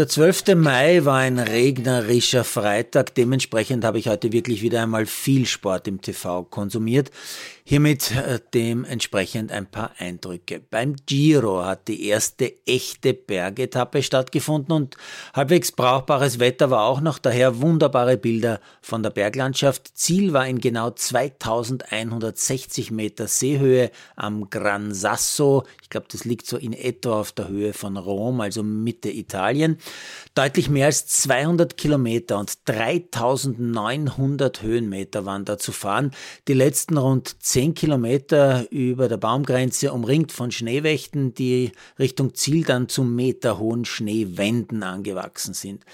Der 12. Mai war ein regnerischer Freitag. Dementsprechend habe ich heute wirklich wieder einmal viel Sport im TV konsumiert. Hiermit äh, dementsprechend ein paar Eindrücke. Beim Giro hat die erste echte Bergetappe stattgefunden und halbwegs brauchbares Wetter war auch noch, daher wunderbare Bilder von der Berglandschaft. Ziel war in genau 2160 Meter Seehöhe am Gran Sasso. Ich glaube, das liegt so in etwa auf der Höhe von Rom, also Mitte Italien. Deutlich mehr als 200 Kilometer und 3900 Höhenmeter waren da zu fahren. Die letzten rund 10 zehn Kilometer über der Baumgrenze umringt von Schneewächten, die Richtung Ziel dann zu meterhohen Schneewänden angewachsen sind.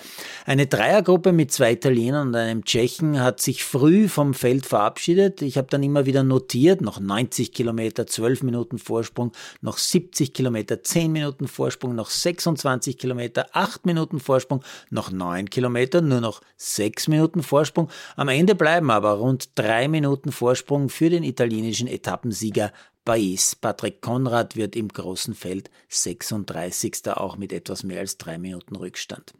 Eine Dreiergruppe mit zwei Italienern und einem Tschechen hat sich früh vom Feld verabschiedet. Ich habe dann immer wieder notiert, noch 90 Kilometer, 12 Minuten Vorsprung, noch 70 Kilometer, 10 Minuten Vorsprung, noch 26 Kilometer, 8 Minuten Vorsprung, noch 9 Kilometer, nur noch 6 Minuten Vorsprung. Am Ende bleiben aber rund 3 Minuten Vorsprung für den italienischen Etappensieger Bais. Patrick Konrad wird im großen Feld 36. auch mit etwas mehr als drei Minuten Rückstand.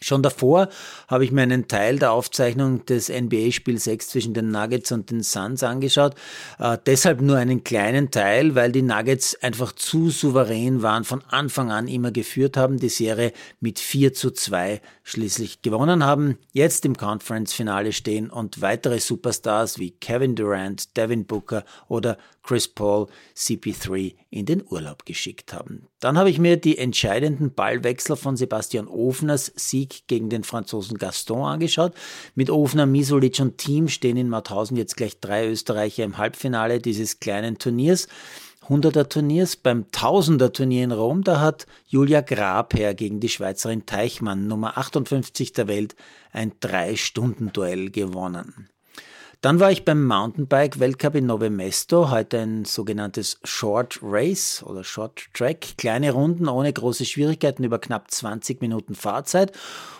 Schon davor habe ich mir einen Teil der Aufzeichnung des NBA-Spiel 6 zwischen den Nuggets und den Suns angeschaut. Äh, deshalb nur einen kleinen Teil, weil die Nuggets einfach zu souverän waren, von Anfang an immer geführt haben, die Serie mit 4 zu 2 schließlich gewonnen haben, jetzt im Conference-Finale stehen und weitere Superstars wie Kevin Durant, Devin Booker oder Chris Paul CP3 in den Urlaub geschickt haben. Dann habe ich mir die entscheidenden Ballwechsel von Sebastian Ofners Sieg gegen den Franzosen Gaston angeschaut. Mit Ofner, Misolic und Team stehen in Mauthausen jetzt gleich drei Österreicher im Halbfinale dieses kleinen Turniers. 100er Turniers. Beim 1000er Turnier in Rom, da hat Julia Grabherr gegen die Schweizerin Teichmann, Nummer 58 der Welt, ein Drei-Stunden-Duell gewonnen. Dann war ich beim Mountainbike-Weltcup in Nove Mesto, heute ein sogenanntes Short Race oder Short Track, kleine Runden ohne große Schwierigkeiten über knapp 20 Minuten Fahrzeit.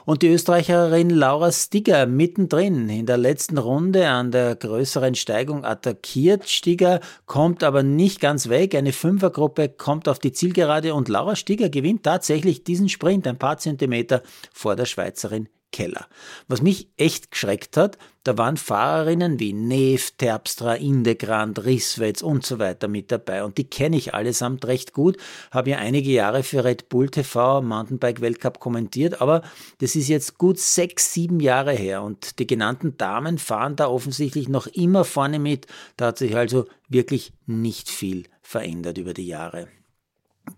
Und die Österreicherin Laura Stigger mittendrin in der letzten Runde an der größeren Steigung attackiert. Stigger kommt aber nicht ganz weg. Eine Fünfergruppe kommt auf die Zielgerade und Laura Stigger gewinnt tatsächlich diesen Sprint ein paar Zentimeter vor der Schweizerin Keller. Was mich echt geschreckt hat, da waren Fahrerinnen wie Neef, Terpstra, Indegrand, Risswitz und so weiter mit dabei. Und die kenne ich allesamt recht gut, habe ja einige Jahre für Red Bull TV Mountainbike Weltcup kommentiert, aber das ist jetzt gut sechs, sieben Jahre her und die genannten Damen fahren da offensichtlich noch immer vorne mit. Da hat sich also wirklich nicht viel verändert über die Jahre.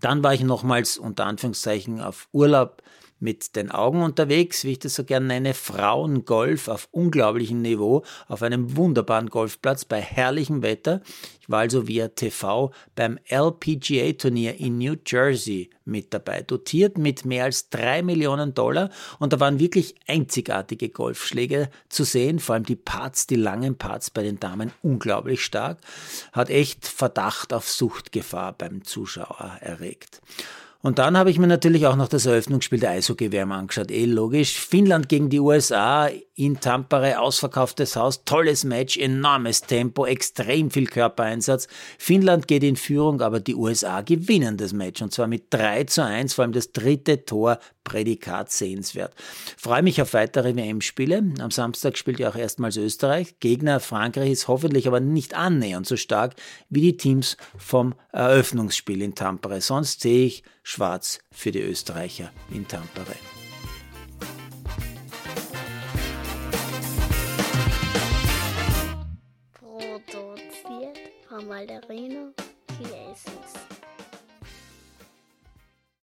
Dann war ich nochmals unter Anführungszeichen auf Urlaub mit den Augen unterwegs, wie ich das so gerne nenne, Frauengolf auf unglaublichem Niveau, auf einem wunderbaren Golfplatz bei herrlichem Wetter. Ich war also via TV beim LPGA-Turnier in New Jersey mit dabei, dotiert mit mehr als drei Millionen Dollar und da waren wirklich einzigartige Golfschläge zu sehen, vor allem die Parts, die langen Parts bei den Damen unglaublich stark, hat echt Verdacht auf Suchtgefahr beim Zuschauer erregt. Und dann habe ich mir natürlich auch noch das Eröffnungsspiel der Eishockey-WM angeschaut. Eh logisch. Finnland gegen die USA in Tampere, ausverkauftes Haus, tolles Match, enormes Tempo, extrem viel Körpereinsatz. Finnland geht in Führung, aber die USA gewinnen das Match und zwar mit 3 zu 1, vor allem das dritte Tor, Prädikat sehenswert. Freue mich auf weitere WM-Spiele. Am Samstag spielt ja auch erstmals Österreich. Gegner Frankreich ist hoffentlich aber nicht annähernd so stark wie die Teams vom Eröffnungsspiel in Tampere. Sonst sehe ich schwarz für die Österreicher in Tampere. Produziert von Malderino Chiesis.